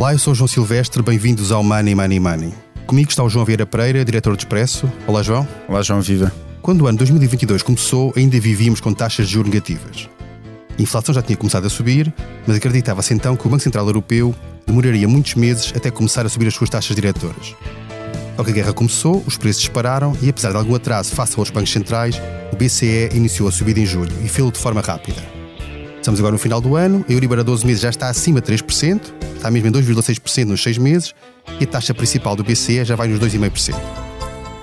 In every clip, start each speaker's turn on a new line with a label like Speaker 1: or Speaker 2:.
Speaker 1: Olá, eu sou o João Silvestre, bem-vindos ao Money Money Money. Comigo está o João Vieira Pereira, diretor de Expresso. Olá, João.
Speaker 2: Olá, João Viva.
Speaker 1: Quando o ano 2022 começou, ainda vivíamos com taxas de juros negativas. A inflação já tinha começado a subir, mas acreditava-se então que o Banco Central Europeu demoraria muitos meses até começar a subir as suas taxas diretoras. Ao que a guerra começou, os preços dispararam e, apesar de algum atraso face aos bancos centrais, o BCE iniciou a subida em julho e fez-o de forma rápida. Estamos agora no final do ano, a Euribor a 12 meses já está acima de 3%, está mesmo em 2,6% nos 6 meses, e a taxa principal do BCE já vai nos 2,5%.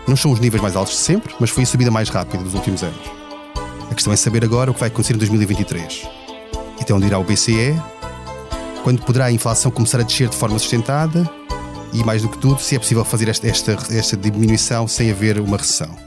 Speaker 1: Não são os níveis mais altos de sempre, mas foi a subida mais rápida dos últimos anos. A questão é saber agora o que vai acontecer em 2023. Até onde irá o BCE? Quando poderá a inflação começar a descer de forma sustentada? E mais do que tudo, se é possível fazer esta, esta, esta diminuição sem haver uma recessão.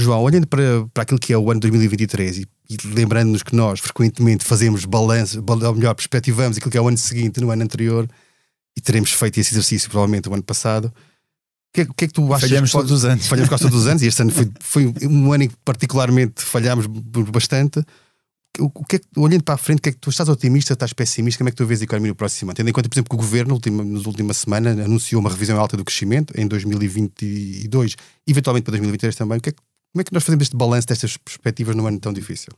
Speaker 1: João, olhando para, para aquilo que é o ano 2023 e, e lembrando-nos que nós frequentemente fazemos balanço, ou melhor, perspectivamos aquilo que é o ano seguinte no ano anterior e teremos feito esse exercício provavelmente o ano passado. O que, é, que é que tu achas?
Speaker 2: Falhamos todos os anos.
Speaker 1: Falhamos quase todos os anos e este ano foi, foi um ano em que particularmente falhámos bastante. O, o que é que, olhando para a frente, que é que tu estás otimista, estás pessimista? Como é que tu vês a economia no próximo ano? Tendo em conta, por exemplo, que o governo, última, nas últimas semanas, anunciou uma revisão alta do crescimento em 2022, eventualmente para 2023 também. O que é que como é que nós fazemos este balanço destas perspectivas num ano tão difícil?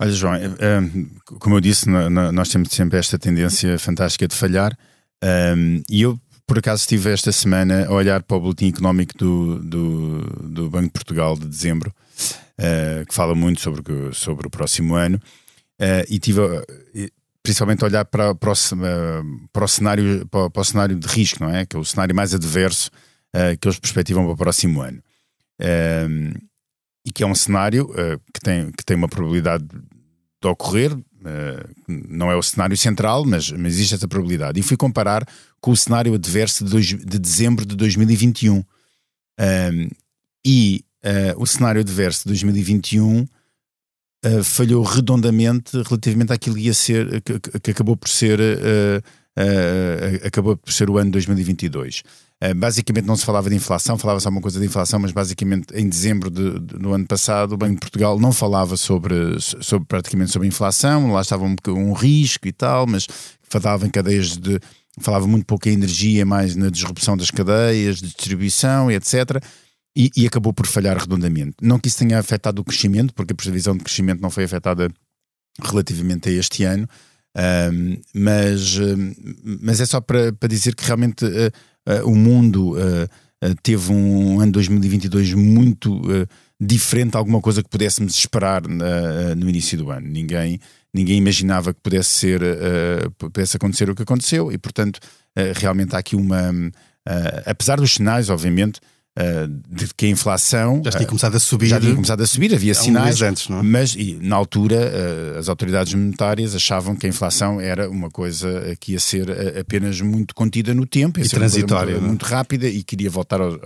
Speaker 2: Olha, João, eh, eh, como eu disse, nós temos sempre esta tendência fantástica de falhar. Eh, e eu, por acaso, estive esta semana a olhar para o boletim económico do, do, do Banco de Portugal de dezembro, que fala muito sobre, sobre o próximo ano, e tive principalmente olhar para, para, o, para, o, cenário, para o cenário de risco, não é? Que é o cenário mais adverso que eles perspectivam para o próximo ano e que é um cenário uh, que, tem, que tem uma probabilidade de ocorrer, uh, não é o cenário central, mas, mas existe essa probabilidade. E fui comparar com o cenário adverso de, dois, de dezembro de 2021. Um, e uh, o cenário adverso de 2021 falhou redondamente relativamente àquilo que ia ser, que, que acabou por ser uh, acabou por ser o ano 2022. Uh, basicamente não se falava de inflação, falava-se alguma coisa de inflação, mas basicamente em dezembro de, de, do ano passado o Banco de Portugal não falava sobre, sobre praticamente sobre inflação, lá estava um, um risco e tal, mas falava em cadeias de falava muito pouco em energia, mais na disrupção das cadeias, de distribuição e etc. E, e, acabou por falhar redondamente. Não que isso tenha afetado o crescimento, porque a previsão de crescimento não foi afetada relativamente a este ano, um, mas, mas é só para, para dizer que realmente uh, uh, o mundo uh, teve um ano 2022 muito diferente de alguma coisa que pudéssemos esperar no início do ano. Ninguém, ninguém imaginava que pudesse, ser, pudesse acontecer o que aconteceu e, portanto, realmente há aqui uma. apesar dos sinais, obviamente, Uh, de que a inflação
Speaker 1: já tinha começado a subir,
Speaker 2: já tinha começado a subir, havia sinais,
Speaker 1: antes, não é?
Speaker 2: mas e, na altura uh, as autoridades monetárias achavam que a inflação era uma coisa que ia ser uh, apenas muito contida no tempo,
Speaker 1: e transitória,
Speaker 2: muito, muito, rápida e queria voltar ao,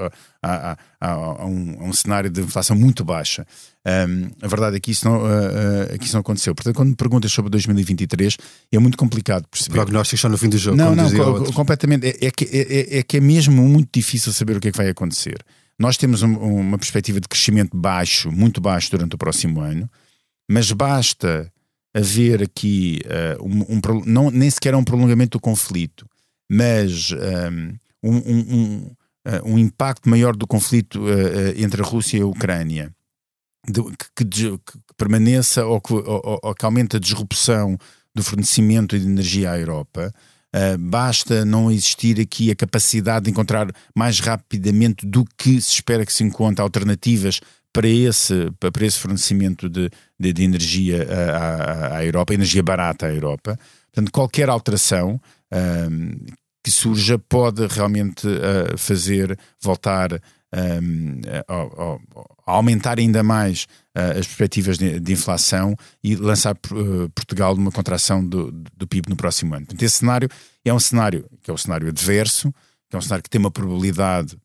Speaker 2: a, a, a, um, a, um, cenário de inflação muito baixa. Um, a verdade é que isso, não, uh, uh, que isso não aconteceu. Portanto, quando me perguntas sobre 2023, é muito complicado perceber.
Speaker 1: Prognósticos só no fim do jogo.
Speaker 2: Não, não, co completamente. É, é, que, é, é, é, que é mesmo muito difícil saber o que é que vai acontecer. Nós temos um, uma perspectiva de crescimento baixo, muito baixo durante o próximo ano, mas basta haver aqui uh, um, um, não, nem sequer um prolongamento do conflito, mas um, um uh, impacto maior do conflito uh, entre a Rússia e a Ucrânia, de, que, que, permaneça ou que, ou, ou que aumente a disrupção do fornecimento de energia à Europa, Uh, basta não existir aqui a capacidade de encontrar mais rapidamente do que se espera que se encontre alternativas para esse, para esse fornecimento de, de, de energia à, à, Europa, energia barata à Europa. Portanto, qualquer alteração uh, que surja pode realmente uh, fazer voltar um, a, a, a, aumentar ainda mais uh, as perspectivas de, de, inflação e lançar uh, Portugal numa contração do, do PIB no próximo ano. Portanto, esse cenário é um cenário que é um cenário adverso, que é um cenário que tem uma probabilidade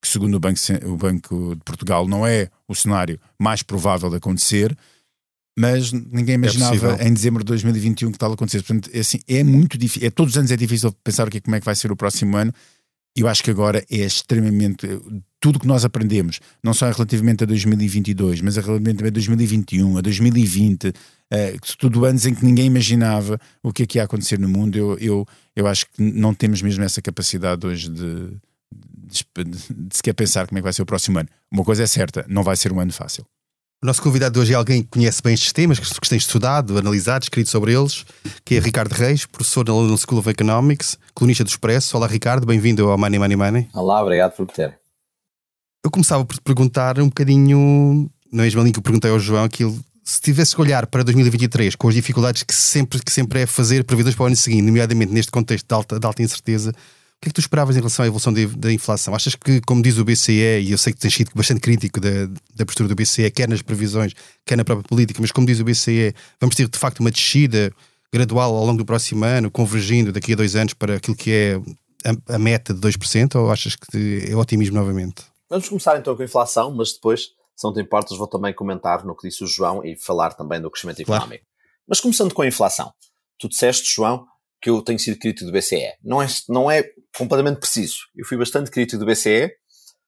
Speaker 2: que segundo o Banco, o Banco de Portugal não é o cenário mais provável de acontecer, mas ninguém é imaginava é em dezembro de 2021 que tal acontecer. Portanto, é, assim, é muito difícil, é, todos os anos é difícil pensar o que, como é que vai ser o próximo ano. Eu acho que agora é extremamente. Tudo que nós aprendemos, não só relativamente a 2022, mas a relativamente a 2021, a 2020, uh, tudo anos em que ninguém imaginava o que é que ia acontecer no mundo, eu, eu, eu acho que não temos mesmo essa capacidade hoje de, de, de sequer pensar como é que vai ser o próximo ano. Uma coisa é certa, não vai ser um ano fácil.
Speaker 1: O nosso convidado de hoje é alguém que conhece bem estes temas, que tem estudado, analisado, escrito sobre eles, que é Ricardo Reis, professor na London School of Economics, colunista do Expresso. Olá, Ricardo, bem-vindo ao Money Money Money.
Speaker 3: Olá, obrigado por me ter.
Speaker 1: Eu começava por te perguntar um bocadinho, na mesma linha que eu perguntei ao João, aquilo, se tivesse que olhar para 2023 com as dificuldades que sempre, que sempre é fazer previsões para o ano seguinte, nomeadamente neste contexto de alta, de alta incerteza, o que é que tu esperavas em relação à evolução de, da inflação? Achas que, como diz o BCE, e eu sei que tens sido bastante crítico da, da postura do BCE, quer nas previsões, quer na própria política, mas como diz o BCE, vamos ter de facto uma descida gradual ao longo do próximo ano, convergindo daqui a dois anos para aquilo que é a, a meta de 2%, ou achas que é otimismo novamente?
Speaker 3: Vamos começar então com a inflação, mas depois, se não te importas, vou também comentar no que disse o João e falar também do crescimento económico. Claro. Mas começando com a inflação, tu disseste, João, que eu tenho sido crítico do BCE. Não é, não é completamente preciso. Eu fui bastante crítico do BCE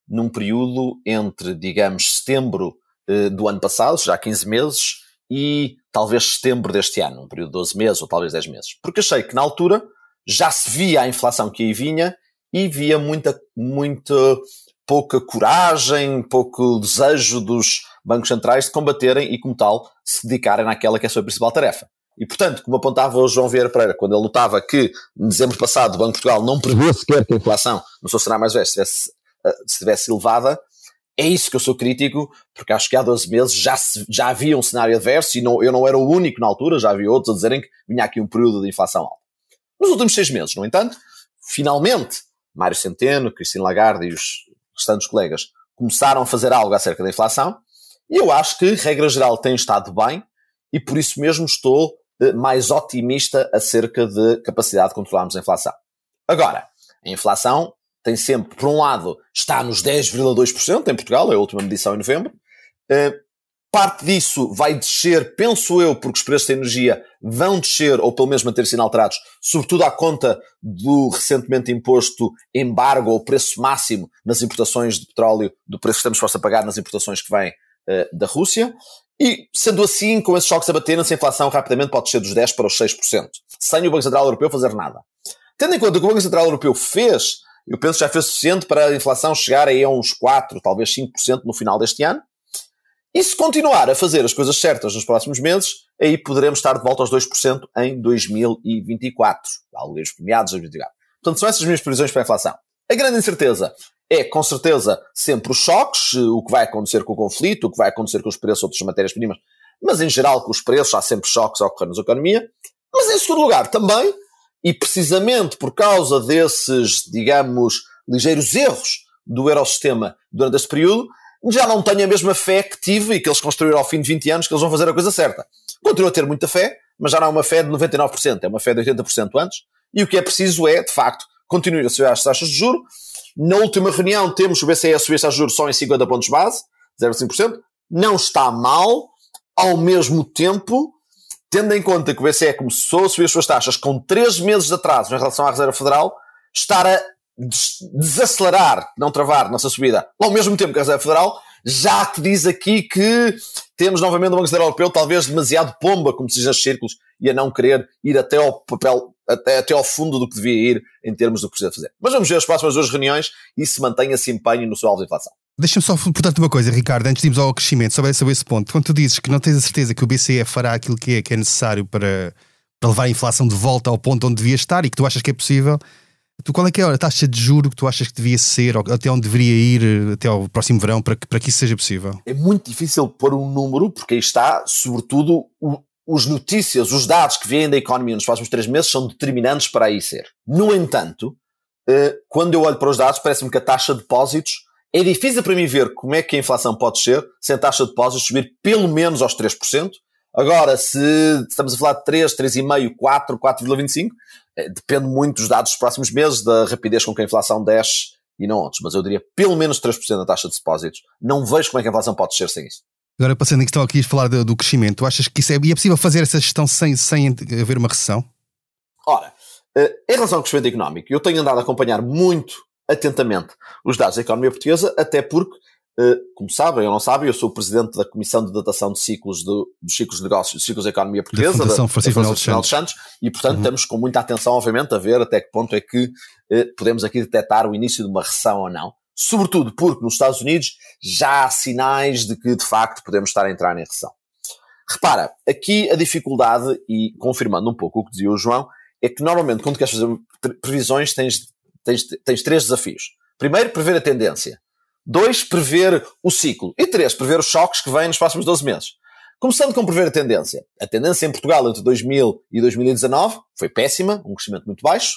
Speaker 3: num período entre, digamos, setembro eh, do ano passado, já há 15 meses, e talvez setembro deste ano, um período de 12 meses ou talvez 10 meses. Porque achei que na altura já se via a inflação que aí vinha e via muita, muita pouca coragem, pouco desejo dos bancos centrais de combaterem e, como tal, se dedicarem naquela que é a sua principal tarefa, e, portanto, como apontava o João Vieira Pereira, quando ele notava que, em dezembro passado, o Banco de Portugal não prevê sequer que a inflação no seu cenário mais velho estivesse, eh, estivesse elevada, é isso que eu sou crítico, porque acho que há 12 meses já, se, já havia um cenário adverso e não, eu não era o único na altura, já havia outros a dizerem que vinha aqui um período de inflação alta. Nos últimos seis meses, no entanto, finalmente, Mário Centeno, Cristina Lagarde e os restantes colegas começaram a fazer algo acerca da inflação e eu acho que, regra geral, tem estado bem e por isso mesmo estou mais otimista acerca de capacidade de controlarmos a inflação. Agora, a inflação tem sempre, por um lado, está nos 10,2% em Portugal, é a última medição em novembro. Parte disso vai descer, penso eu, porque os preços da energia vão descer, ou pelo menos manter-se inalterados, sobretudo à conta do recentemente imposto embargo ou preço máximo nas importações de petróleo, do preço que estamos dispostos a pagar nas importações que vêm uh, da Rússia. E, sendo assim, com esses choques a baterem-se, a inflação rapidamente pode descer dos 10% para os 6%, sem o Banco Central Europeu fazer nada. Tendo em conta que o Banco Central Europeu fez, eu penso que já fez suficiente para a inflação chegar aí a uns 4%, talvez 5% no final deste ano. E se continuar a fazer as coisas certas nos próximos meses, aí poderemos estar de volta aos 2% em 2024. Alguns premiados, 2024. Portanto, são essas minhas previsões para a inflação. A grande incerteza é, com certeza, sempre os choques, o que vai acontecer com o conflito, o que vai acontecer com os preços de outras matérias-primas, mas em geral com os preços há sempre choques a ocorrer na economia. Mas em segundo lugar, também, e precisamente por causa desses, digamos, ligeiros erros do Eurosistema durante este período, já não tenho a mesma fé que tive e que eles construíram ao fim de 20 anos que eles vão fazer a coisa certa. Continuo a ter muita fé, mas já não é uma fé de 99%, é uma fé de 80% antes. E o que é preciso é, de facto, continuar a subir as taxas de juros, na última reunião temos o BCE a subir a juros só em 50 pontos base, 0,5%. Não está mal, ao mesmo tempo, tendo em conta que o BCE começou a subir as suas taxas com 3 meses de atraso em relação à Reserva Federal, estar a desacelerar, não travar nossa subida, ao mesmo tempo que a Reserva Federal, já te diz aqui que temos novamente o Banco Central Europeu talvez demasiado pomba, como se diz nos círculos, e a não querer ir até ao papel, até, até ao fundo do que devia ir em termos do que precisa fazer. Mas vamos ver as próximas duas reuniões e se mantém esse empenho no seu alvo de inflação.
Speaker 1: Deixa-me só, portanto, uma coisa, Ricardo, antes de irmos ao crescimento, sobre, sobre esse ponto. Quando tu dizes que não tens a certeza que o BCE fará aquilo que é, que é necessário para, para levar a inflação de volta ao ponto onde devia estar e que tu achas que é possível, Tu, qual é que é a taxa de juro que tu achas que devia ser, ou até onde deveria ir até ao próximo verão para que, para que isso seja possível?
Speaker 3: É muito difícil pôr um número, porque aí está, sobretudo, os notícias, os dados que vêm da economia nos próximos três meses são determinantes para aí ser. No entanto, eh, quando eu olho para os dados, parece-me que a taxa de depósitos é difícil para mim ver como é que a inflação pode ser sem a taxa de depósitos subir pelo menos aos 3%. Agora, se estamos a falar de 3, 3,5, 4, 4,25, depende muito dos dados dos próximos meses, da rapidez com que a inflação desce e não outros, mas eu diria pelo menos 3% da taxa de depósitos. Não vejo como é que a inflação pode descer sem isso.
Speaker 1: Agora, passando em questão aqui a falar do, do crescimento, achas que isso é, é possível fazer essa gestão sem, sem haver uma recessão?
Speaker 3: Ora, eh, em relação ao crescimento económico, eu tenho andado a acompanhar muito atentamente os dados da economia portuguesa, até porque, como sabem ou não sabem, eu sou o presidente da Comissão de Datação de Ciclos de, dos Ciclos de Negócios, dos Ciclos da Economia Portuguesa,
Speaker 1: da Fundação Francisco
Speaker 3: da Santos, e portanto uhum. estamos com muita atenção, obviamente, a ver até que ponto é que eh, podemos aqui detectar o início de uma recessão ou não. Sobretudo porque nos Estados Unidos já há sinais de que, de facto, podemos estar a entrar em recessão. Repara, aqui a dificuldade, e confirmando um pouco o que dizia o João, é que normalmente quando queres fazer previsões tens tens, tens três desafios. Primeiro, prever a tendência. Dois, prever o ciclo. E três, prever os choques que vêm nos próximos 12 meses. Começando com prever a tendência. A tendência em Portugal entre 2000 e 2019 foi péssima, um crescimento muito baixo.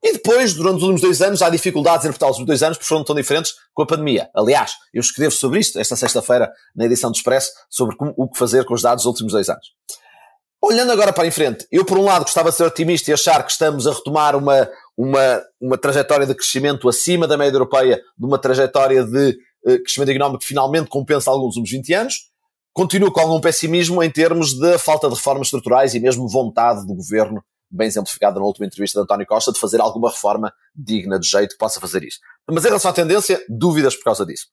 Speaker 3: E depois, durante os últimos dois anos, há dificuldades em interpretar os dois anos, porque foram tão diferentes com a pandemia. Aliás, eu escrevo sobre isto esta sexta-feira na edição do Expresso, sobre como, o que fazer com os dados dos últimos dois anos. Olhando agora para em frente, eu por um lado gostava de ser otimista e achar que estamos a retomar uma, uma, uma trajetória de crescimento acima da média europeia, de uma trajetória de uh, crescimento económico que finalmente compensa alguns últimos 20 anos. Continuo com algum pessimismo em termos da falta de reformas estruturais e mesmo vontade do governo, bem exemplificada na última entrevista de António Costa, de fazer alguma reforma digna de jeito que possa fazer isso. Mas em relação à tendência, dúvidas por causa disso.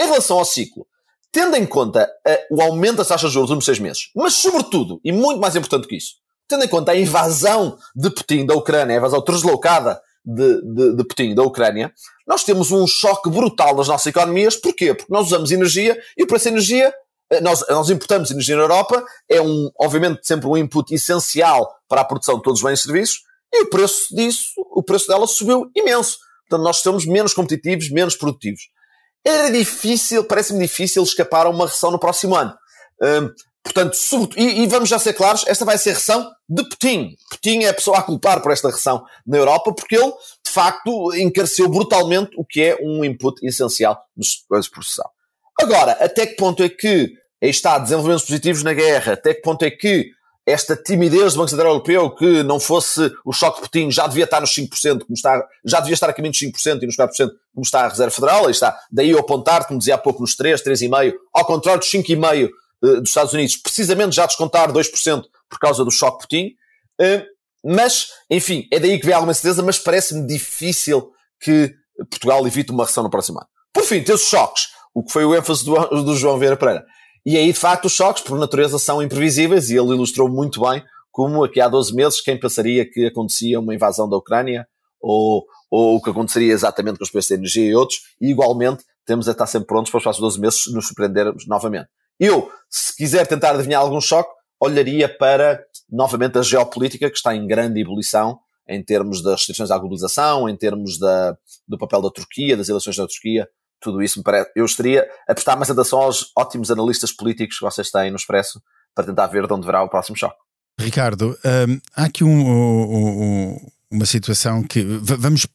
Speaker 3: Em relação ao ciclo, tendo em conta uh, o aumento das taxas de juros nos seis meses, mas sobretudo, e muito mais importante que isso, tendo em conta a invasão de Putin da Ucrânia, a invasão deslocada de, de, de, Putin da Ucrânia, nós temos um choque brutal nas nossas economias. Porquê? Porque nós usamos energia e por essa energia, eh, nós, nós importamos energia na Europa, é um, obviamente, sempre um input essencial para a produção de todos os bens e serviços, e o preço disso, o preço dela subiu imenso. Portanto, nós estamos menos competitivos, menos produtivos. Era difícil, parece-me difícil escapar a uma recessão no próximo ano. Hum, portanto, e, e, vamos já ser claros, esta vai ser a recessão de Putin. Putin é a pessoa a culpar por esta recessão na Europa, porque ele, de facto, encareceu brutalmente o que é um input essencial nos setores de processão. Agora, até que ponto é que aí está desenvolvimentos positivos na guerra, até que ponto é que esta timidez do Banco Central Europeu que não fosse o choque de Putin já devia estar nos 5%, como está, já devia estar a caminho dos 5% e nos 4%, como está a Reserva Federal, aí está, daí eu apontar, como dizia há pouco, nos 3, 3,5%, ao contrário dos 5,5% uh, dos Estados Unidos, precisamente já descontar 2% por causa do choque Putin. Uh, mas, enfim, é daí que vem alguma certeza, mas parece-me difícil que Portugal evite uma recessão no próximo ano. Por fim, tem os choques, o que foi o ênfase do, do João Vieira Pereira. E aí, de facto, os choques, por natureza, são imprevisíveis e ele ilustrou muito bem como aqui há 12 meses quem pensaria que acontecia uma invasão da Ucrânia ou, ou o que aconteceria exatamente com os preços de energia e outros, e igualmente temos a estar sempre prontos para os próximos 12 meses nos surpreendermos novamente. Eu, se quiser tentar adivinhar algum choque, olharia para, novamente, a geopolítica que está em grande ebulição em termos das restrições à globalização, em termos da, do papel da Turquia, das eleições da Turquia, tudo isso me parece. Eu estaria a prestar mais atenção aos ótimos analistas políticos que vocês têm no Expresso para tentar ver de onde virá o próximo choque.
Speaker 2: Ricardo, hum, há aqui um, um, uma situação que vamos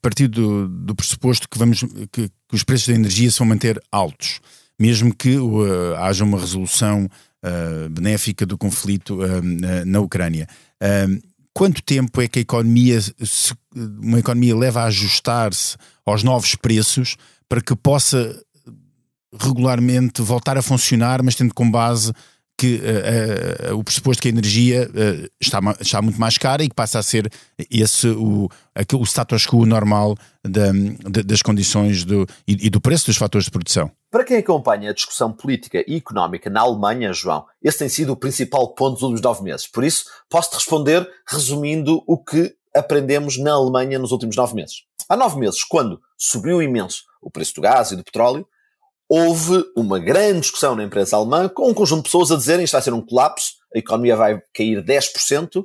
Speaker 2: partir do, do pressuposto que, vamos, que, que, os preços da energia se vão manter altos, mesmo que uh, haja uma resolução uh, benéfica do conflito uh, na, na, Ucrânia. Hum, quanto tempo é que a economia, se, uma economia leva a ajustar-se aos novos preços para que possa regularmente voltar a funcionar, mas tendo como base que uh, uh, o pressuposto que a energia uh, está, está muito mais cara e que passa a ser esse o, aquele, o status quo normal da, de, das condições do, e, e, do preço dos fatores de produção.
Speaker 3: Para quem acompanha a discussão política e económica na Alemanha, João, esse tem sido o principal ponto dos últimos nove meses. Por isso, posso-te responder resumindo o que aprendemos na Alemanha nos últimos nove meses. Há nove meses, quando subiu imenso o preço do gás e do petróleo, houve uma grande discussão na imprensa alemã com um conjunto de pessoas a dizerem que isto vai ser um colapso, a economia vai cair 10%, uh,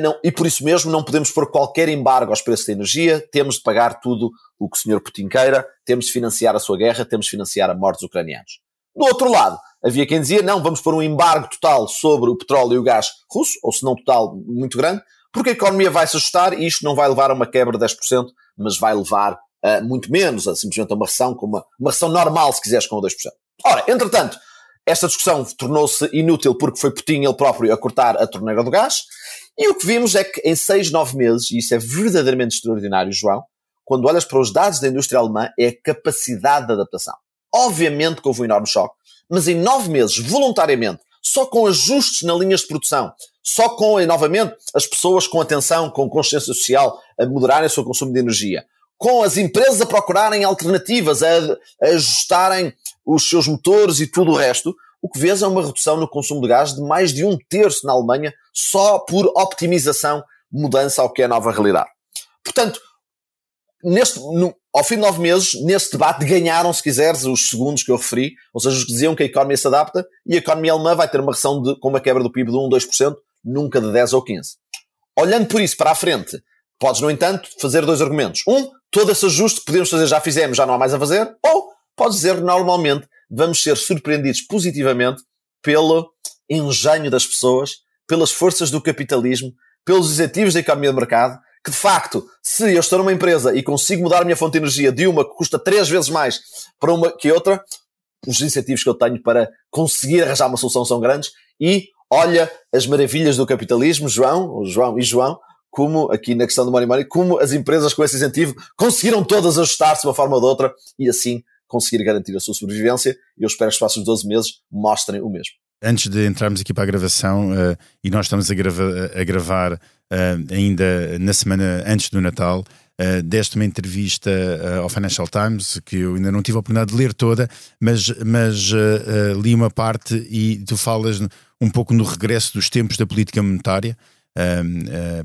Speaker 3: não, e por isso mesmo não podemos pôr qualquer embargo aos preços da energia, temos de pagar tudo o que o Sr. Putin queira, temos de financiar a sua guerra, temos de financiar a morte dos ucranianos. Do outro lado, havia quem dizia, não, vamos pôr um embargo total sobre o petróleo e o gás russo, ou se não total, muito grande, porque a economia vai se ajustar e isto não vai levar a uma quebra de 10%, mas vai levar uh, muito menos, a simplesmente a uma recessão, com uma, uma normal, se quiseres, com 2%. Ora, entretanto, esta discussão tornou-se inútil porque foi Putin ele próprio a cortar a torneira do gás, e o que vimos é que em 6, 9 meses, e isso é verdadeiramente extraordinário, João, quando olhas para os dados da indústria alemã, é a capacidade de adaptação. Obviamente que houve um enorme choque, mas em nove meses, voluntariamente, só com ajustes na linhas de produção, só com, novamente, as pessoas com atenção, com consciência social, a moderarem o seu consumo de energia, com as empresas a procurarem alternativas, a, a ajustarem os seus motores e tudo o resto, o que vês é uma redução no consumo de gás de mais de um terço na Alemanha, só por optimização, mudança ao que é a nova realidade. Portanto, neste, no, ao fim de nove meses, nesse debate, ganharam, se quiseres, os segundos que eu referi, ou seja, os que diziam que a economia se adapta e a economia alemã vai ter uma redução de, com uma quebra do PIB de 1, 2%, nunca de 10 ou 15. Olhando por isso para a frente, podes, no entanto, fazer dois argumentos. Um, todo esse ajuste que podemos fazer já fizemos, já não há mais a fazer. Ou, podes dizer, normalmente, vamos ser surpreendidos positivamente pelo engenho das pessoas, pelas forças do capitalismo, pelos incentivos da economia de mercado, que de facto, se eu estou numa empresa e consigo mudar a minha fonte de energia de uma que custa três vezes mais para uma que outra, os incentivos que eu tenho para conseguir arranjar uma solução são grandes e olha as maravilhas do capitalismo, João, João e João, como aqui na questão do money money, como as empresas com esse incentivo conseguiram todas ajustar-se de uma forma ou de outra e assim conseguir garantir a sua sobrevivência. E eu espero que os próximos 12 meses mostrem o mesmo.
Speaker 2: Antes de entrarmos aqui para a gravação, uh, e nós estamos a, grava a gravar uh, ainda na semana antes do Natal, uh, deste uma entrevista uh, ao Financial Times, que eu ainda não tive a oportunidade de ler toda, mas, mas uh, li uma parte e tu falas um pouco no regresso dos tempos da política monetária.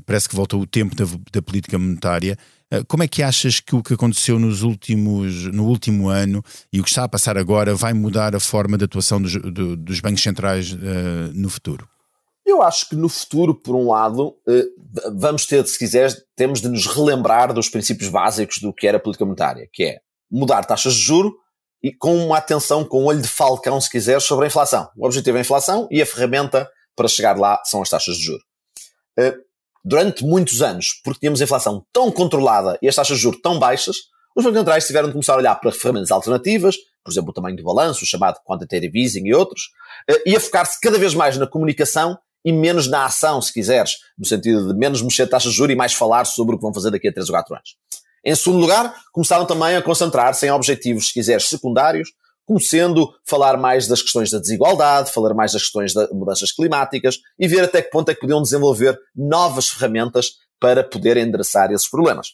Speaker 2: Parece que voltou o tempo da, da política monetária. como é que achas que o que aconteceu nos últimos, no último ano e o que está a passar agora vai mudar a forma de atuação dos, do, dos bancos centrais no futuro?
Speaker 3: Eu acho que no futuro, por um lado, eh, vamos ter, se quiseres, temos de nos relembrar dos princípios básicos do que era a política monetária, que é mudar taxas de juro e com uma atenção, com um olho de falcão, se quiseres, sobre a inflação. O objetivo é a inflação e a ferramenta para chegar lá são as taxas de juro. Eh, durante muitos anos, porque tínhamos inflação tão controlada e as taxas de juro tão baixas, os bancos centrais tiveram de começar a olhar para ferramentas alternativas, por exemplo, o tamanho do balanço, o chamado quantitative easing e outros, eh, e a focar-se cada vez mais na comunicação e menos na ação, se quiseres, no sentido de menos mexer taxas de juros e mais falar sobre o que vão fazer daqui a 3 ou 4 anos. Em segundo lugar, começaram também a concentrar-se em objetivos, se quiseres, secundários, como sendo falar mais das questões da desigualdade, falar mais das questões das mudanças climáticas e ver até que ponto é que podiam desenvolver novas ferramentas para poder endereçar esses problemas.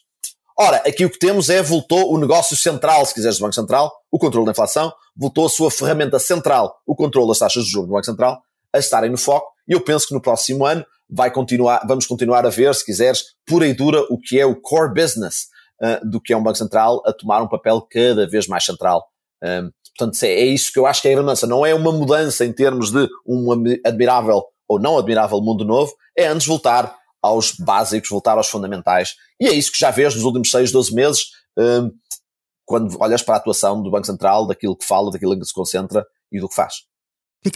Speaker 3: Ora, aqui o que temos é, voltou o negócio central, se quiseres, do Banco Central, o controle da inflação, voltou a sua ferramenta central, o controle das taxas de juros do Banco Central, a estarem no foco e eu penso que no próximo ano vai continuar, vamos continuar a ver, se quiseres, pura e dura, o que é o core business uh, do que é um Banco Central, a tomar um papel cada vez mais central. Um, portanto, é, é isso que eu acho que é a mudança. Não é uma mudança em termos de um admirável ou não admirável mundo novo, é antes voltar aos básicos, voltar aos fundamentais. E é isso que já vês nos últimos 6, 12 meses, um, quando olhas para a atuação do Banco Central, daquilo que fala, daquilo em que se concentra e do que faz.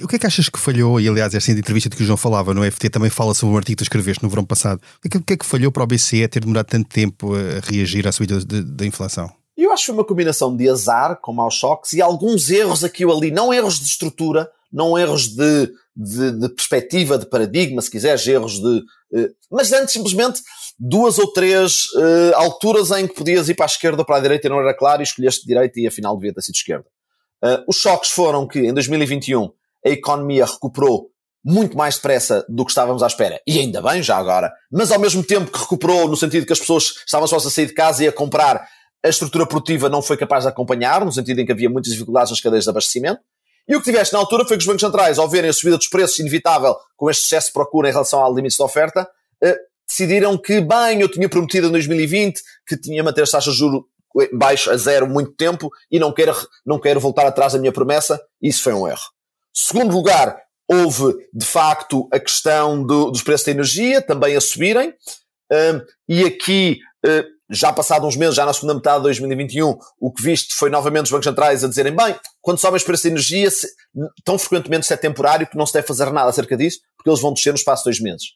Speaker 1: O que é que achas que falhou? E aliás, esta entrevista de que o João falava no FT também fala sobre um artigo que tu escreveste no verão passado. O que é que falhou para o BCE ter demorado tanto tempo a reagir à subida da inflação?
Speaker 3: Eu acho que foi uma combinação de azar com maus choques e alguns erros aqui ou ali, não erros de estrutura, não erros de, de, de perspectiva, de paradigma, se quiseres, erros de. Uh, mas antes simplesmente duas ou três uh, alturas em que podias ir para a esquerda ou para a direita e não era claro e escolheste direita e afinal devia ter sido esquerda. Uh, os choques foram que em 2021 a economia recuperou muito mais depressa do que estávamos à espera. E ainda bem, já agora. Mas ao mesmo tempo que recuperou, no sentido que as pessoas estavam só a sair de casa e a comprar, a estrutura produtiva não foi capaz de acompanhar, no sentido em que havia muitas dificuldades nas cadeias de abastecimento. E o que tiveste na altura foi que os bancos centrais, ao verem a subida dos preços inevitável com este excesso de procura em relação ao limites de oferta, eh, decidiram que, bem, eu tinha prometido em 2020 que tinha manter as taxas de juros baixo a zero muito tempo e não quero, não quero voltar atrás da minha promessa. Isso foi um erro. Segundo lugar, houve de facto a questão do, dos preços da energia também a subirem, um, e aqui, uh, já passados uns meses, já na segunda metade de 2021, o que viste foi novamente os bancos centrais a dizerem: bem, quando sobem os preços da energia, se, tão frequentemente se é temporário que não se deve fazer nada acerca disso, porque eles vão descer no espaço de dois meses.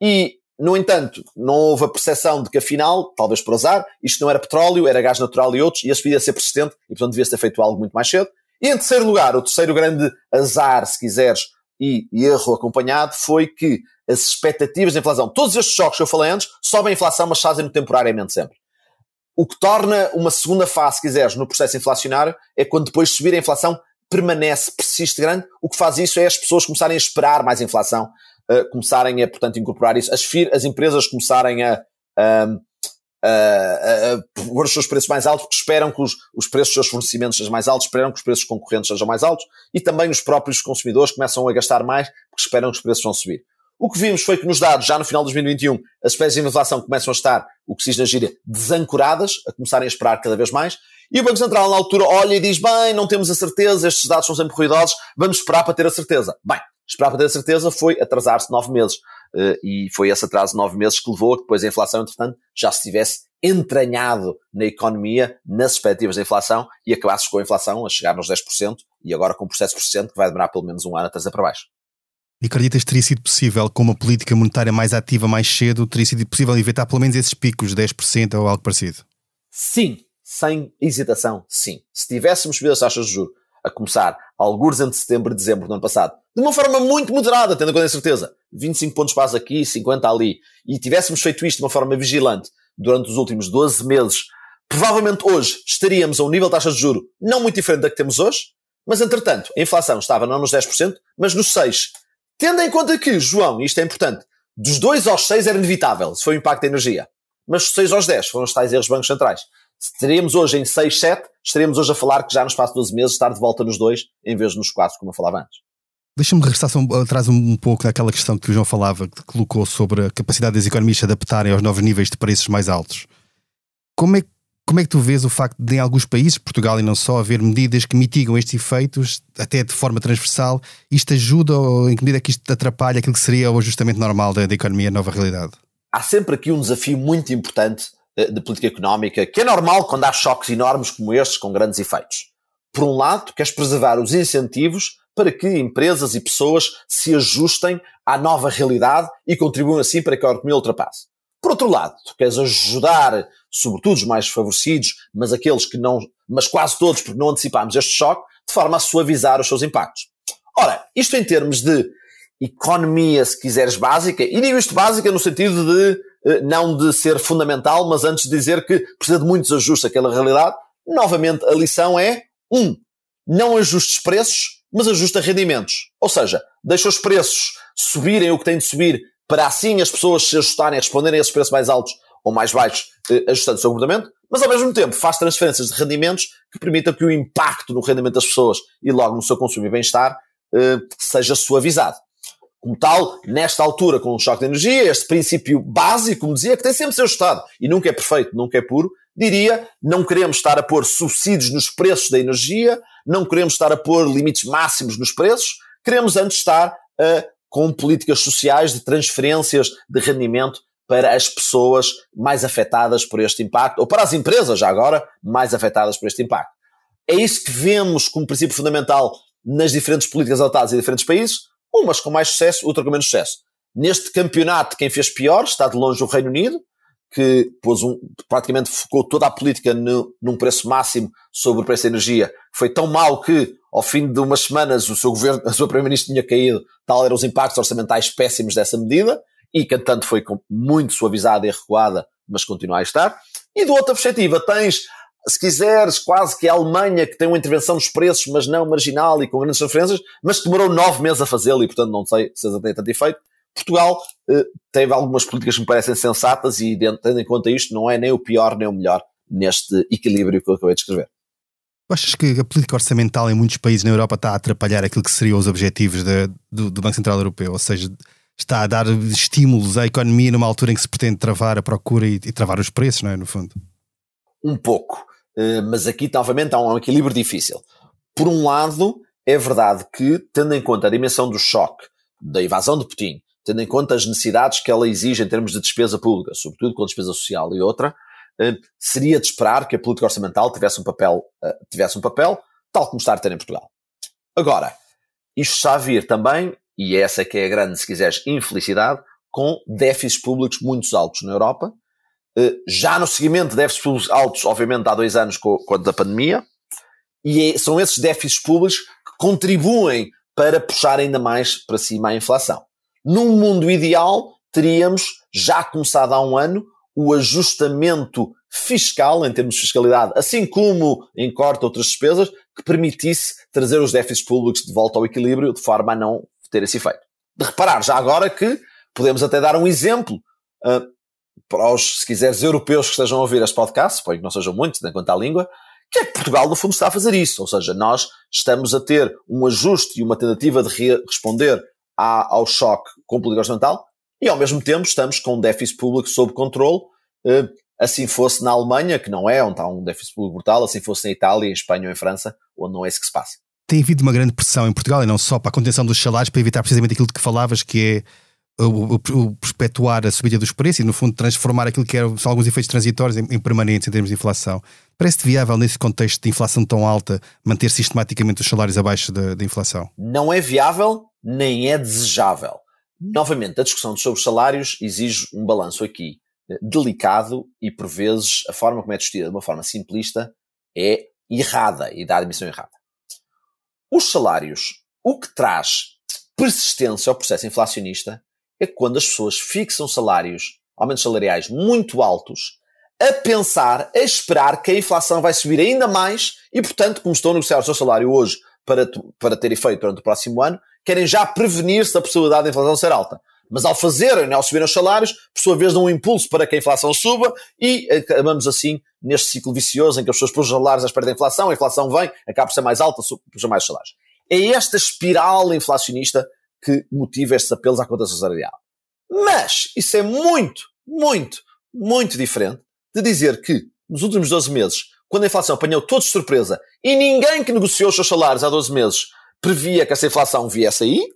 Speaker 3: E no entanto, não houve a percepção de que afinal, talvez por azar, isto não era petróleo, era gás natural e outros, e a subida ia ser persistente e portanto devia ser feito algo muito mais cedo. E em terceiro lugar, o terceiro grande azar, se quiseres, e erro acompanhado, foi que as expectativas de inflação, todos estes choques que eu falei antes, sobem a inflação, mas fazem-no temporariamente sempre. O que torna uma segunda fase, se quiseres, no processo inflacionário é quando depois de subir a inflação permanece, persiste grande. O que faz isso é as pessoas começarem a esperar mais inflação, uh, começarem a, portanto, incorporar isso, as, as empresas começarem a, a pôr os seus preços mais altos, porque esperam que os, os preços dos seus fornecimentos sejam mais altos, esperam que os preços concorrentes sejam mais altos, e também os próprios consumidores começam a gastar mais, porque esperam que os preços vão subir. O que vimos foi que nos dados, já no final de 2021, as espécies de inflação começam a estar, o que se diz na gíria, desancoradas, a começarem a esperar cada vez mais, e o Banco Central, na altura, olha e diz: bem, não temos a certeza, estes dados são sempre ruidosos, vamos esperar para ter a certeza. Bem, esperar para ter a certeza foi atrasar-se nove meses. Uh, e foi esse atraso de nove meses que levou a que depois a inflação, entretanto, já se tivesse entranhado na economia, nas expectativas da inflação, e acabasse com a inflação a chegar nos 10%, e agora com um processo persistente que vai demorar pelo menos um ano a trazer para baixo.
Speaker 1: E acreditas que teria sido possível, com uma política monetária mais ativa mais cedo, teria sido possível evitar pelo menos esses picos de 10% ou algo parecido?
Speaker 3: Sim, sem hesitação, sim. Se tivéssemos subido as taxas de juros a começar alguns entre setembro e dezembro do ano passado, de uma forma muito moderada, tendo a certeza, 25 pontos base aqui, 50 ali, e tivéssemos feito isto de uma forma vigilante durante os últimos 12 meses, provavelmente hoje estaríamos a um nível de taxas de juro não muito diferente da que temos hoje, mas entretanto, a inflação estava não nos 10%, mas nos 6%. Tendo em conta que, João, isto é importante, dos 2 aos 6 era inevitável, se foi o impacto da energia. Mas dos 6 aos 10 foram os tais erros bancos centrais. Se teríamos hoje em 6, 7, estaríamos hoje a falar que já no espaço de 12 meses estar de volta nos 2 em vez de nos 4, como eu falava antes.
Speaker 1: Deixa-me regressar atrás um pouco daquela questão que o João falava, que colocou sobre a capacidade das economias se adaptarem aos novos níveis de preços mais altos. Como é que como é que tu vês o facto de, em alguns países, Portugal e não só, haver medidas que mitigam estes efeitos, até de forma transversal? Isto ajuda ou em que medida é que isto atrapalha aquilo que seria o ajustamento normal da, da economia à nova realidade?
Speaker 3: Há sempre aqui um desafio muito importante eh, de política económica, que é normal quando há choques enormes como estes, com grandes efeitos. Por um lado, queres preservar os incentivos para que empresas e pessoas se ajustem à nova realidade e contribuam assim para que a economia ultrapasse. Por outro lado, tu queres ajudar, sobretudo os mais favorecidos, mas aqueles que não, mas quase todos, porque não antecipámos este choque, de forma a suavizar os seus impactos. Ora, isto em termos de economia, se quiseres, básica, e digo isto básica no sentido de, eh, não de ser fundamental, mas antes de dizer que precisa de muitos ajustes àquela realidade, novamente a lição é, um, não ajustes preços, mas ajusta rendimentos. Ou seja, deixa os preços subirem o que têm de subir para assim as pessoas se ajustarem a responderem a esses preços mais altos ou mais baixos, eh, ajustando o seu comportamento, mas ao mesmo tempo faz transferências de rendimentos que permitam que o impacto no rendimento das pessoas e logo no seu consumo e bem-estar eh, seja suavizado. Como tal, nesta altura, com o choque de energia, este princípio básico, como dizia, que tem sempre de ser ajustado e nunca é perfeito, nunca é puro, diria, não queremos estar a pôr subsídios nos preços da energia, não queremos estar a pôr limites máximos nos preços, queremos antes estar a com políticas sociais de transferências de rendimento para as pessoas mais afetadas por este impacto, ou para as empresas, já agora, mais afetadas por este impacto. É isso que vemos como princípio fundamental nas diferentes políticas adotadas em diferentes países, umas com mais sucesso, outras com menos sucesso. Neste campeonato, quem fez pior está de longe o Reino Unido, que pôs um, praticamente focou toda a política no, num preço máximo sobre o preço da energia. Foi tão mal que, ao fim de umas semanas, o seu governo, a sua primeiro-ministro tinha caído, tal eram os impactos orçamentais péssimos dessa medida, e que, entanto, foi muito suavizada e recuada, mas continua a estar. E de outra perspectiva, tens, se quiseres, quase que a Alemanha, que tem uma intervenção nos preços, mas não marginal e com grandes transferências, mas demorou nove meses a fazê-lo e, portanto, não sei se tem tanto efeito. Portugal eh, teve algumas políticas que me parecem sensatas e, tendo em conta isto, não é nem o pior nem o melhor neste equilíbrio que eu acabei de escrever.
Speaker 1: Achas que a política orçamental em muitos países na Europa está a atrapalhar aquilo que seriam os objetivos de, do, do, Banco Central Europeu? Ou seja, está a dar estímulos à economia numa altura em que se pretende travar a procura e, e travar os preços, não é? No fundo.
Speaker 3: Um pouco. Uh, mas aqui, novamente, há um equilíbrio difícil. Por um lado, é verdade que, tendo em conta a dimensão do choque da invasão de Putin, tendo em conta as necessidades que ela exige em termos de despesa pública, sobretudo com a despesa social e outra, eh, seria de esperar que a política orçamental tivesse um papel, eh, tivesse um papel tal como está a ter em Portugal. Agora, isto está a vir também, e essa é que é a grande, se quiseres, infelicidade, com déficits públicos muito altos na Europa, eh, já no seguimento de déficits públicos altos, obviamente, há dois anos com, a pandemia, e é, são esses déficits públicos que contribuem para puxar ainda mais para cima a inflação. Num mundo ideal, teríamos já começado há um ano o ajustamento fiscal, em termos de fiscalidade, assim como em corte outras despesas, que permitisse trazer os déficits públicos de volta ao equilíbrio, de forma a não ter esse efeito. De reparar já agora que podemos até dar um exemplo uh, para os, se quiseres, europeus que estejam a ouvir este podcast, suponho que não sejam muitos, enquanto à língua, que é que Portugal, no fundo, está a fazer isso. Ou seja, nós estamos a ter um ajuste e uma tentativa de re responder à, ao choque com política orçamental e, ao mesmo tempo, estamos com um déficit público sob controle. Uh, assim fosse na Alemanha, que não é, onde há um déficit público brutal, assim fosse na Itália, em Espanha ou em França, onde não é isso que se passa.
Speaker 1: Tem havido uma grande pressão em Portugal, e não só para a contenção dos salários, para evitar precisamente aquilo de que falavas, que é o, o, o perpetuar a subida dos preços e, no fundo, transformar aquilo que eram, alguns efeitos transitórios em, em permanentes em termos de inflação. Parece-te viável, nesse contexto de inflação tão alta, manter sistematicamente os salários abaixo da, da inflação?
Speaker 3: Não é viável, nem é desejável. Novamente, a discussão sobre os salários exige um balanço aqui delicado e, por vezes, a forma como é discutida de uma forma simplista é errada e dá admissão errada. Os salários, o que traz persistência ao processo inflacionista é quando as pessoas fixam salários, aumentos salariais muito altos, a pensar, a esperar que a inflação vai subir ainda mais e, portanto, como estão a negociar o seu salário hoje para, para ter efeito durante o próximo ano, querem já prevenir-se da possibilidade da inflação ser alta. Mas ao fazerem, ao subirem os salários, por sua vez dão um impulso para que a inflação suba e acabamos assim neste ciclo vicioso em que as pessoas os salários à espera da inflação, a inflação vem, acaba por ser mais alta, puxa mais salários. É esta espiral inflacionista que motiva estes apelos à conta salarial. Mas isso é muito, muito, muito diferente de dizer que nos últimos 12 meses, quando a inflação apanhou todos de surpresa e ninguém que negociou os seus salários há 12 meses previa que essa inflação viesse aí,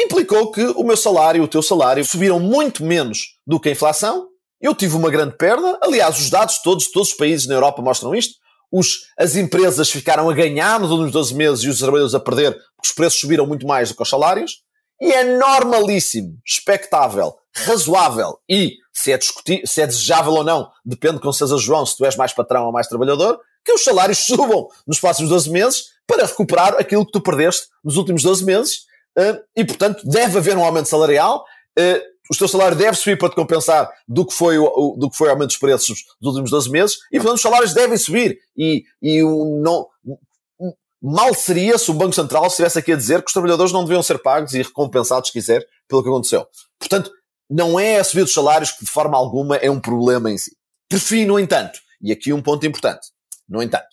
Speaker 3: implicou que o meu salário e o teu salário subiram muito menos do que a inflação. Eu tive uma grande perda. Aliás, os dados todos, todos os países na Europa mostram isto. Os, as empresas ficaram a ganhar nos últimos 12 meses e os trabalhadores a perder porque os preços subiram muito mais do que os salários. E é normalíssimo, expectável, razoável e, se é, discutir, se é desejável ou não, depende com César João, se tu és mais patrão ou mais trabalhador, que os salários subam nos próximos 12 meses para recuperar aquilo que tu perdeste nos últimos 12 meses uh, e, portanto, deve haver um aumento salarial. Uh, o teu salário deve subir para te compensar do que foi o, do que foi o aumento dos preços dos últimos 12 meses e, portanto, os salários devem subir. E, e não, mal seria se o Banco Central estivesse aqui a dizer que os trabalhadores não deviam ser pagos e recompensados, se quiser, pelo que aconteceu. Portanto, não é a subida dos salários que, de forma alguma, é um problema em si. Por fim, no entanto, e aqui um ponto importante, no entanto,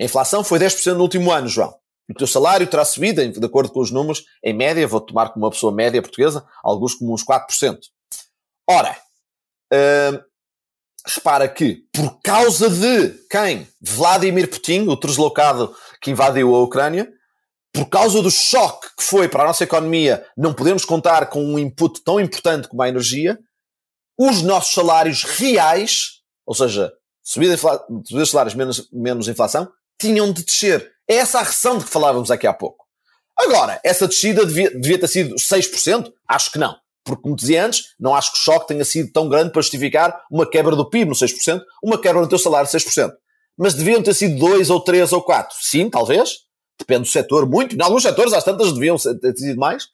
Speaker 3: a inflação foi 10% no último ano, João o teu salário terá subido, de acordo com os números, em média, vou tomar como uma pessoa média portuguesa, alguns como uns 4%. Ora, hum, repara que, por causa de quem? Vladimir Putin, o deslocado que invadiu a Ucrânia, por causa do choque que foi para a nossa economia, não podemos contar com um input tão importante como a energia, os nossos salários reais, ou seja, subida de salários menos, menos inflação, tinham de descer. É essa a reação de que falávamos aqui há pouco. Agora, essa descida devia, devia ter sido 6%? Acho que não. Porque, como dizia antes, não acho que o choque tenha sido tão grande para justificar uma quebra do PIB no 6%, uma quebra no teu salário de 6%. Mas deviam ter sido 2 ou 3 ou 4. Sim, talvez. Depende do setor, muito. Em alguns setores, às tantas, deviam ter sido mais.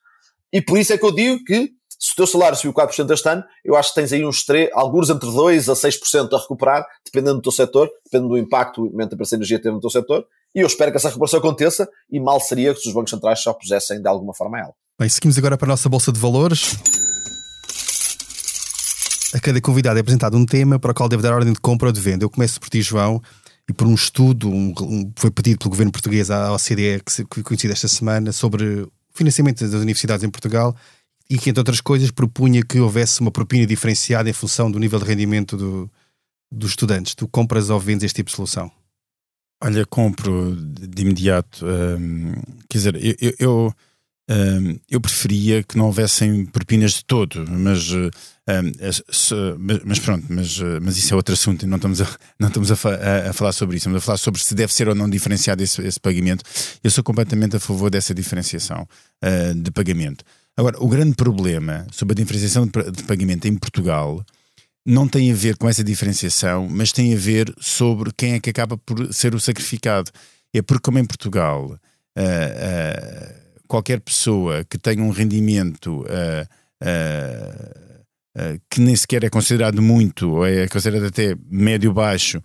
Speaker 3: E por isso é que eu digo que se o teu salário subiu 4% este ano, eu acho que tens aí uns 3, alguns entre 2% a 6% a recuperar, dependendo do teu setor, dependendo do impacto que a preço de energia teve no teu setor. E eu espero que essa recuperação aconteça e mal seria se os bancos centrais só pusessem de alguma forma ela.
Speaker 1: Bem, seguimos agora para a nossa Bolsa de Valores. A cada convidado é apresentado um tema para o qual deve dar ordem de compra ou de venda. Eu começo por ti, João, e por um estudo um, um, foi pedido pelo governo português à OCDE, que foi conhecido esta semana, sobre o financiamento das universidades em Portugal e que, entre outras coisas, propunha que houvesse uma propina diferenciada em função do nível de rendimento do, dos estudantes. Tu compras ou vendes este tipo de solução?
Speaker 2: Olha, compro de imediato. Hum, quer dizer, eu, eu, hum, eu, preferia que não houvessem propinas de todo, mas, hum, mas pronto, mas, mas isso é outro assunto, não estamos, a, não estamos a, a, a, falar sobre isso, estamos a falar sobre se deve ser ou não diferenciado esse, esse pagamento. Eu sou completamente a favor dessa diferenciação uh, de pagamento. Agora, o grande problema sobre a diferenciação de pagamento em Portugal não tem a ver com essa diferenciação, mas tem a ver sobre quem é que acaba por ser o sacrificado. É porque, como em Portugal, uh, uh, qualquer pessoa que tenha um rendimento uh, que nem sequer é considerado muito, ou é considerado até médio-baixo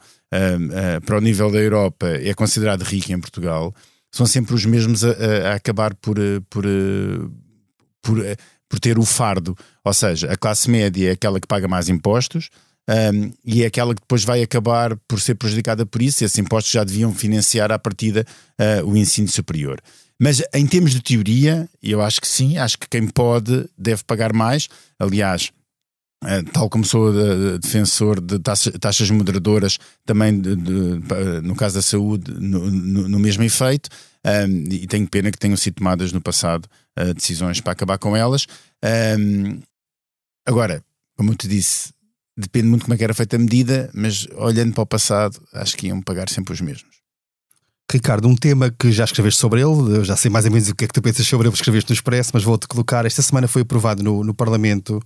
Speaker 2: para o nível da Europa, é considerado rico em Portugal, são sempre os mesmos a, a acabar por, por, por, por ter o fardo. Ou seja, a classe média é aquela que paga mais impostos, um, e é aquela que depois vai acabar por ser prejudicada por isso. Esses impostos já deviam financiar à partida uh, o ensino superior. Mas em termos de teoria, eu acho que sim, acho que quem pode deve pagar mais. Aliás, tal como sou uh, defensor de taxas, moderadoras, também de, de, no caso da saúde, no, no, no mesmo efeito, um, e tenho pena que tenham sido tomadas no passado uh, decisões para acabar com elas. Um, agora, como eu te disse, depende muito como é que era feita a medida, mas olhando para o passado, acho que iam pagar sempre os mesmos.
Speaker 1: Ricardo, um tema que já escreveste sobre ele, eu já sei mais ou menos o que é que tu pensas sobre ele, escreveste no Expresso, mas vou-te colocar. Esta semana foi aprovado no, no Parlamento,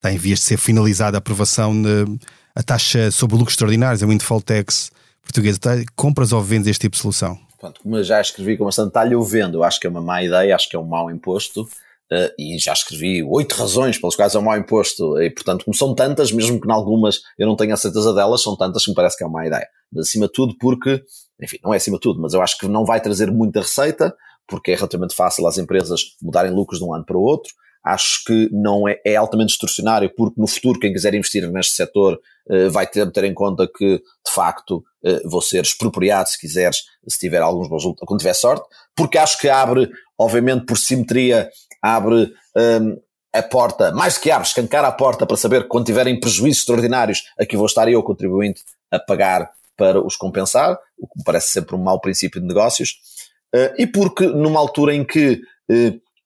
Speaker 1: está em vias de ser finalizada a aprovação de, a taxa sobre lucros extraordinários, a Windfall Tax portuguesa. Tá, compras ou vendes este tipo de solução?
Speaker 3: Pronto, como eu já escrevi com bastante detalhe, eu vendo. Eu acho que é uma má ideia, acho que é um mau imposto. Uh, e já escrevi oito razões pelas quais é um mau imposto, e portanto, como são tantas, mesmo que em algumas eu não tenha a certeza delas, são tantas que me parece que é uma má ideia. Mas acima de tudo, porque, enfim, não é acima de tudo, mas eu acho que não vai trazer muita receita, porque é relativamente fácil às empresas mudarem lucros de um ano para o outro. Acho que não é, é altamente distorcionário, porque no futuro quem quiser investir neste setor uh, vai ter, ter em conta que, de facto, uh, vou ser expropriado se quiseres, se tiver alguns bons quando tiver sorte, porque acho que abre, obviamente, por simetria, abre um, a porta, mais que abre, escancar a porta para saber que quando tiverem prejuízos extraordinários, aqui vou estar eu, contribuinte, a pagar para os compensar, o que me parece sempre um mau princípio de negócios, uh, e porque numa altura em que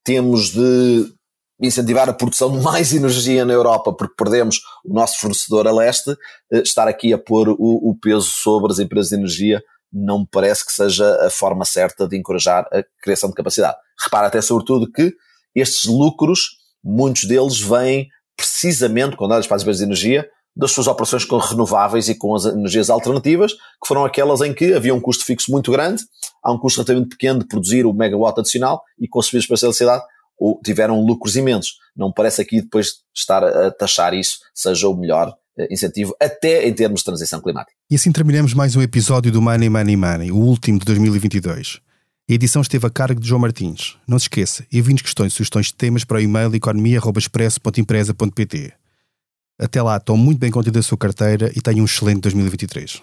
Speaker 3: temos de incentivar a produção de mais energia na Europa, porque perdemos o nosso fornecedor a leste, uh, estar aqui a pôr o, o peso sobre as empresas de energia não me parece que seja a forma certa de encorajar a criação de capacidade. Repara até sobretudo que estes lucros, muitos deles vêm precisamente, quando olhas para as empresas de energia, das suas operações com renováveis e com as energias alternativas, que foram aquelas em que havia um custo fixo muito grande, há um custo relativamente pequeno de produzir o megawatt adicional e com subidas para a eletricidade tiveram lucros imensos. Não parece aqui depois estar a taxar isso seja o melhor eh, incentivo, até em termos de transição climática.
Speaker 1: E assim terminamos mais um episódio do Money Money Money, o último de 2022. A edição esteve a cargo de João Martins. Não se esqueça, envie-nos questões e sugestões de temas para o e-mail economia.expresso.empresa.pt. Até lá, tome muito bem conta da sua carteira e tenha um excelente 2023.